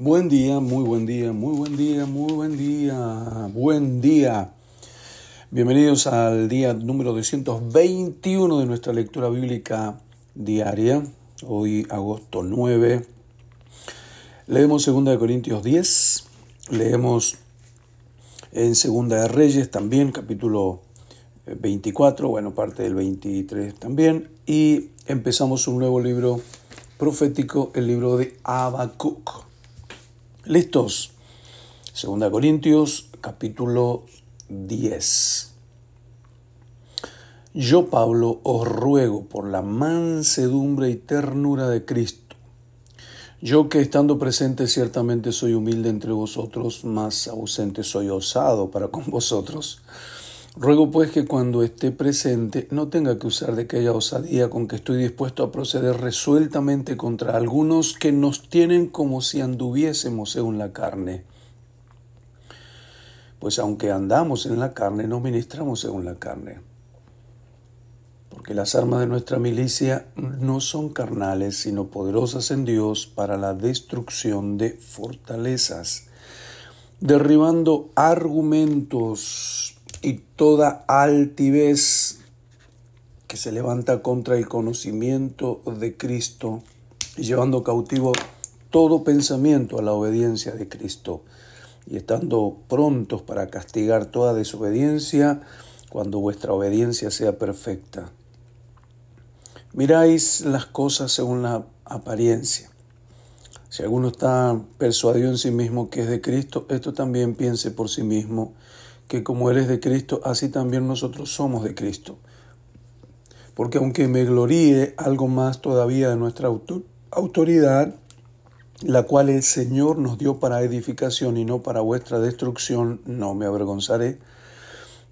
Buen día, muy buen día, muy buen día, muy buen día, buen día. Bienvenidos al día número 221 de nuestra lectura bíblica diaria, hoy agosto 9. Leemos 2 Corintios 10, leemos en 2 de Reyes también, capítulo 24, bueno, parte del 23 también, y empezamos un nuevo libro profético, el libro de Habacuc. ¿Listos? Segunda Corintios, capítulo 10. Yo, Pablo, os ruego por la mansedumbre y ternura de Cristo. Yo que estando presente ciertamente soy humilde entre vosotros, más ausente soy osado para con vosotros. Ruego pues que cuando esté presente no tenga que usar de aquella osadía con que estoy dispuesto a proceder resueltamente contra algunos que nos tienen como si anduviésemos según la carne. Pues aunque andamos en la carne, no ministramos según la carne. Porque las armas de nuestra milicia no son carnales, sino poderosas en Dios para la destrucción de fortalezas, derribando argumentos y toda altivez que se levanta contra el conocimiento de Cristo llevando cautivo todo pensamiento a la obediencia de Cristo y estando prontos para castigar toda desobediencia cuando vuestra obediencia sea perfecta. Miráis las cosas según la apariencia. Si alguno está persuadido en sí mismo que es de Cristo, esto también piense por sí mismo que como eres de Cristo, así también nosotros somos de Cristo. Porque aunque me gloríe algo más todavía de nuestra autoridad, la cual el Señor nos dio para edificación y no para vuestra destrucción, no me avergonzaré,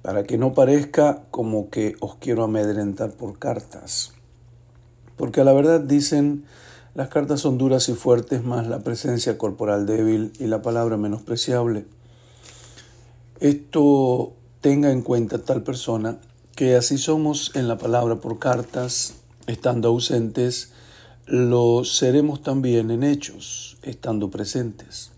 para que no parezca como que os quiero amedrentar por cartas. Porque a la verdad dicen, las cartas son duras y fuertes, más la presencia corporal débil y la palabra menospreciable. Esto tenga en cuenta tal persona que así somos en la palabra por cartas, estando ausentes, lo seremos también en hechos, estando presentes.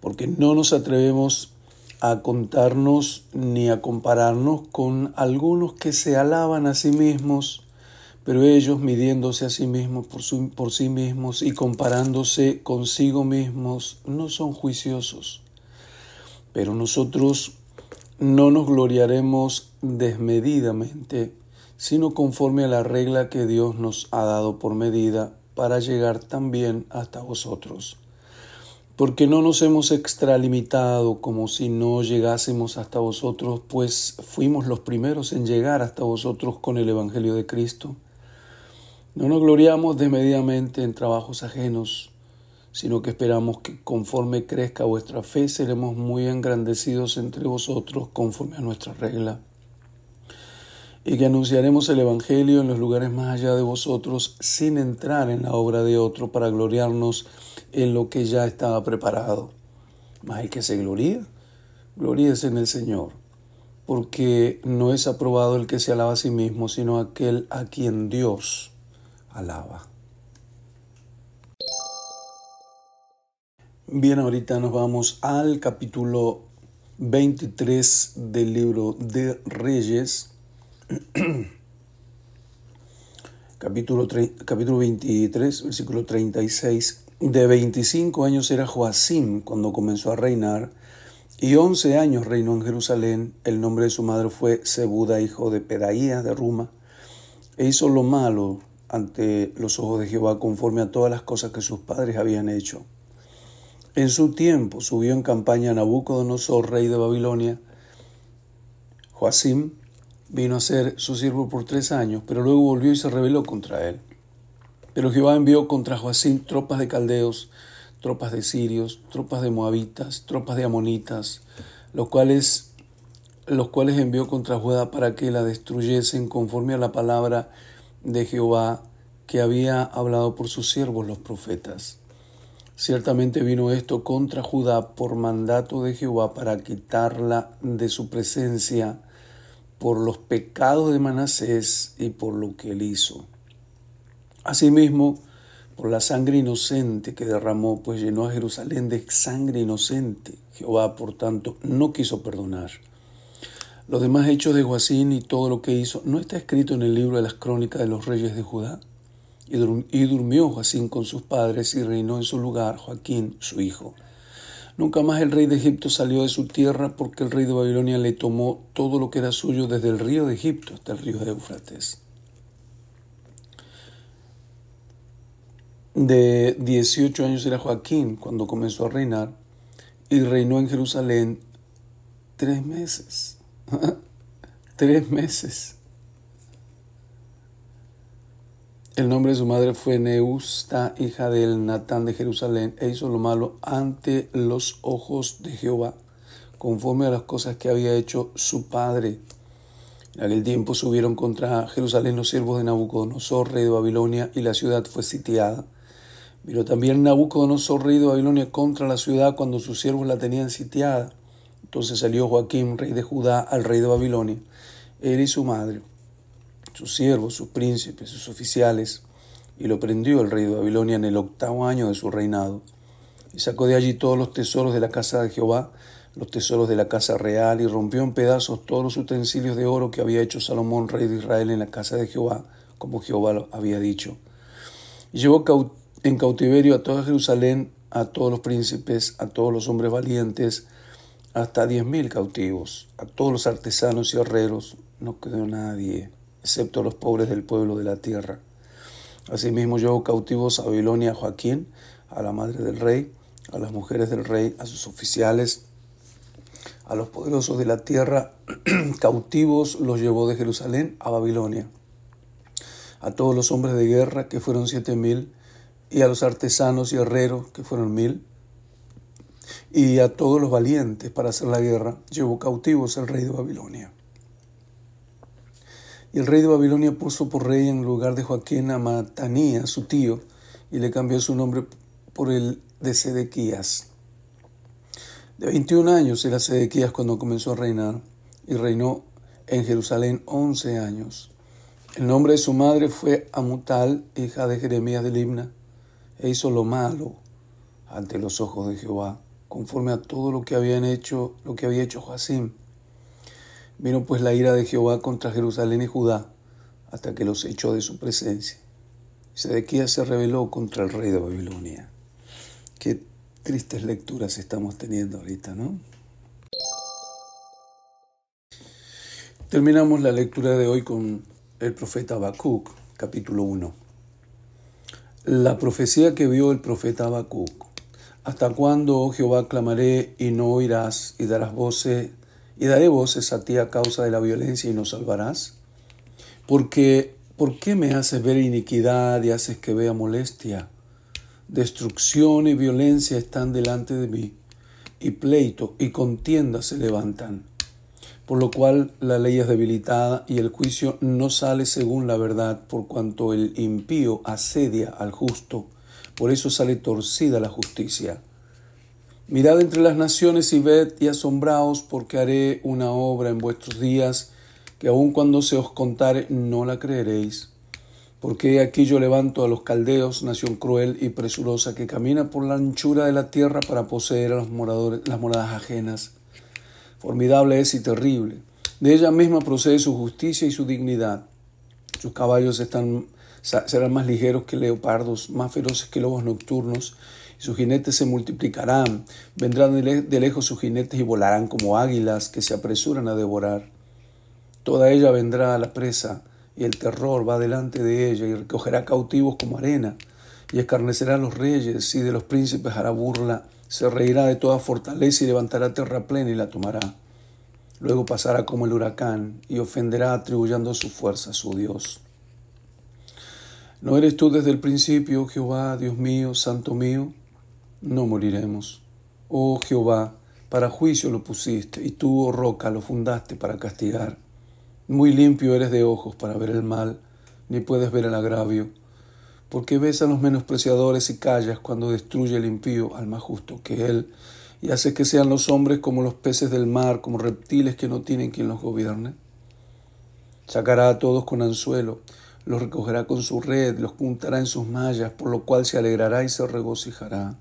Porque no nos atrevemos a contarnos ni a compararnos con algunos que se alaban a sí mismos, pero ellos midiéndose a sí mismos por, por sí mismos y comparándose consigo mismos, no son juiciosos pero nosotros no nos gloriaremos desmedidamente, sino conforme a la regla que Dios nos ha dado por medida para llegar también hasta vosotros. Porque no nos hemos extralimitado como si no llegásemos hasta vosotros, pues fuimos los primeros en llegar hasta vosotros con el Evangelio de Cristo. No nos gloriamos desmedidamente en trabajos ajenos, sino que esperamos que conforme crezca vuestra fe seremos muy engrandecidos entre vosotros conforme a nuestra regla, y que anunciaremos el Evangelio en los lugares más allá de vosotros sin entrar en la obra de otro para gloriarnos en lo que ya estaba preparado. Mas hay que se gloría, gloríese en el Señor, porque no es aprobado el que se alaba a sí mismo, sino aquel a quien Dios alaba. Bien, ahorita nos vamos al capítulo 23 del libro de Reyes. capítulo, capítulo 23, versículo 36. De 25 años era Joacim cuando comenzó a reinar, y 11 años reinó en Jerusalén. El nombre de su madre fue Sebuda, hijo de Pedaías de Ruma, e hizo lo malo ante los ojos de Jehová conforme a todas las cosas que sus padres habían hecho. En su tiempo subió en campaña Nabucodonosor, rey de Babilonia. Joacim vino a ser su siervo por tres años, pero luego volvió y se rebeló contra él. Pero Jehová envió contra Joacim tropas de caldeos, tropas de sirios, tropas de moabitas, tropas de amonitas, los cuales, los cuales envió contra Judá para que la destruyesen conforme a la palabra de Jehová que había hablado por sus siervos los profetas. Ciertamente vino esto contra Judá por mandato de Jehová para quitarla de su presencia por los pecados de Manasés y por lo que él hizo. Asimismo, por la sangre inocente que derramó, pues llenó a Jerusalén de sangre inocente. Jehová, por tanto, no quiso perdonar. Los demás hechos de Joacín y todo lo que hizo no está escrito en el libro de las crónicas de los reyes de Judá. Y durmió Joacín con sus padres y reinó en su lugar Joaquín, su hijo. Nunca más el rey de Egipto salió de su tierra porque el rey de Babilonia le tomó todo lo que era suyo desde el río de Egipto hasta el río de Éufrates. De 18 años era Joaquín cuando comenzó a reinar y reinó en Jerusalén tres meses. tres meses. El nombre de su madre fue Neusta, hija del Natán de Jerusalén, e hizo lo malo ante los ojos de Jehová, conforme a las cosas que había hecho su padre. En aquel tiempo subieron contra Jerusalén los siervos de Nabucodonosor, rey de Babilonia, y la ciudad fue sitiada. Vino también Nabucodonosor, rey de Babilonia, contra la ciudad cuando sus siervos la tenían sitiada. Entonces salió Joaquín, rey de Judá, al rey de Babilonia, él y su madre, sus siervos, sus príncipes, sus oficiales, y lo prendió el rey de Babilonia en el octavo año de su reinado. Y sacó de allí todos los tesoros de la casa de Jehová, los tesoros de la casa real, y rompió en pedazos todos los utensilios de oro que había hecho Salomón, rey de Israel, en la casa de Jehová, como Jehová lo había dicho. Y llevó en cautiverio a toda Jerusalén, a todos los príncipes, a todos los hombres valientes, hasta diez mil cautivos, a todos los artesanos y herreros, no quedó nadie, excepto los pobres del pueblo de la tierra. Asimismo llevó cautivos a Babilonia a Joaquín, a la madre del rey, a las mujeres del rey, a sus oficiales, a los poderosos de la tierra, cautivos los llevó de Jerusalén a Babilonia. A todos los hombres de guerra, que fueron siete mil, y a los artesanos y herreros, que fueron mil, y a todos los valientes para hacer la guerra, llevó cautivos el rey de Babilonia. Y el rey de Babilonia puso por rey en lugar de Joaquín a Matanía, su tío, y le cambió su nombre por el de Sedequías. De 21 años era Sedequías cuando comenzó a reinar, y reinó en Jerusalén 11 años. El nombre de su madre fue Amutal, hija de Jeremías de Libna e hizo lo malo ante los ojos de Jehová, conforme a todo lo que habían hecho, lo que había hecho Joacim. Vino pues la ira de Jehová contra Jerusalén y Judá, hasta que los echó de su presencia. Y se rebeló contra el rey de Babilonia. Qué tristes lecturas estamos teniendo ahorita, ¿no? Terminamos la lectura de hoy con el profeta Habacuc, capítulo 1. La profecía que vio el profeta Habacuc. ¿Hasta cuándo, oh Jehová, clamaré y no oirás, y darás voces, y daré voces a ti a causa de la violencia y no salvarás? Porque, ¿por qué me haces ver iniquidad y haces que vea molestia? Destrucción y violencia están delante de mí, y pleito y contienda se levantan por lo cual la ley es debilitada y el juicio no sale según la verdad, por cuanto el impío asedia al justo, por eso sale torcida la justicia. Mirad entre las naciones y ved y asombraos, porque haré una obra en vuestros días, que aun cuando se os contare no la creeréis. Porque aquí yo levanto a los caldeos, nación cruel y presurosa, que camina por la anchura de la tierra para poseer a los moradores, las moradas ajenas Formidable es y terrible. De ella misma procede su justicia y su dignidad. Sus caballos están, serán más ligeros que leopardos, más feroces que lobos nocturnos, y sus jinetes se multiplicarán. Vendrán de lejos sus jinetes y volarán como águilas que se apresuran a devorar. Toda ella vendrá a la presa, y el terror va delante de ella, y recogerá cautivos como arena, y escarnecerá a los reyes, y de los príncipes hará burla se reirá de toda fortaleza y levantará tierra plena y la tomará. Luego pasará como el huracán y ofenderá atribuyendo su fuerza a su Dios. ¿No eres tú desde el principio, Jehová, Dios mío, Santo mío? No moriremos. Oh Jehová, para juicio lo pusiste, y tú, oh roca, lo fundaste para castigar. Muy limpio eres de ojos para ver el mal, ni puedes ver el agravio porque ves a los menospreciadores y callas cuando destruye el impío al más justo que él, y hace que sean los hombres como los peces del mar, como reptiles que no tienen quien los gobierne. Sacará a todos con anzuelo, los recogerá con su red, los juntará en sus mallas, por lo cual se alegrará y se regocijará.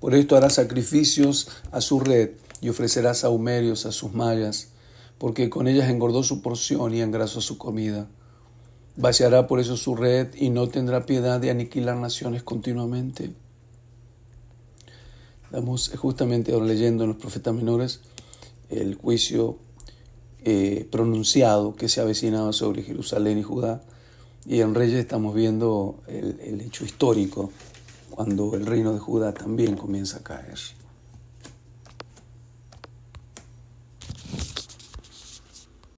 Por esto hará sacrificios a su red y ofrecerá saumerios a sus mallas, porque con ellas engordó su porción y engrasó su comida. Vaciará por eso su red y no tendrá piedad de aniquilar naciones continuamente. Estamos justamente ahora leyendo en los profetas menores el juicio eh, pronunciado que se avecinaba sobre Jerusalén y Judá. Y en Reyes estamos viendo el, el hecho histórico, cuando el reino de Judá también comienza a caer.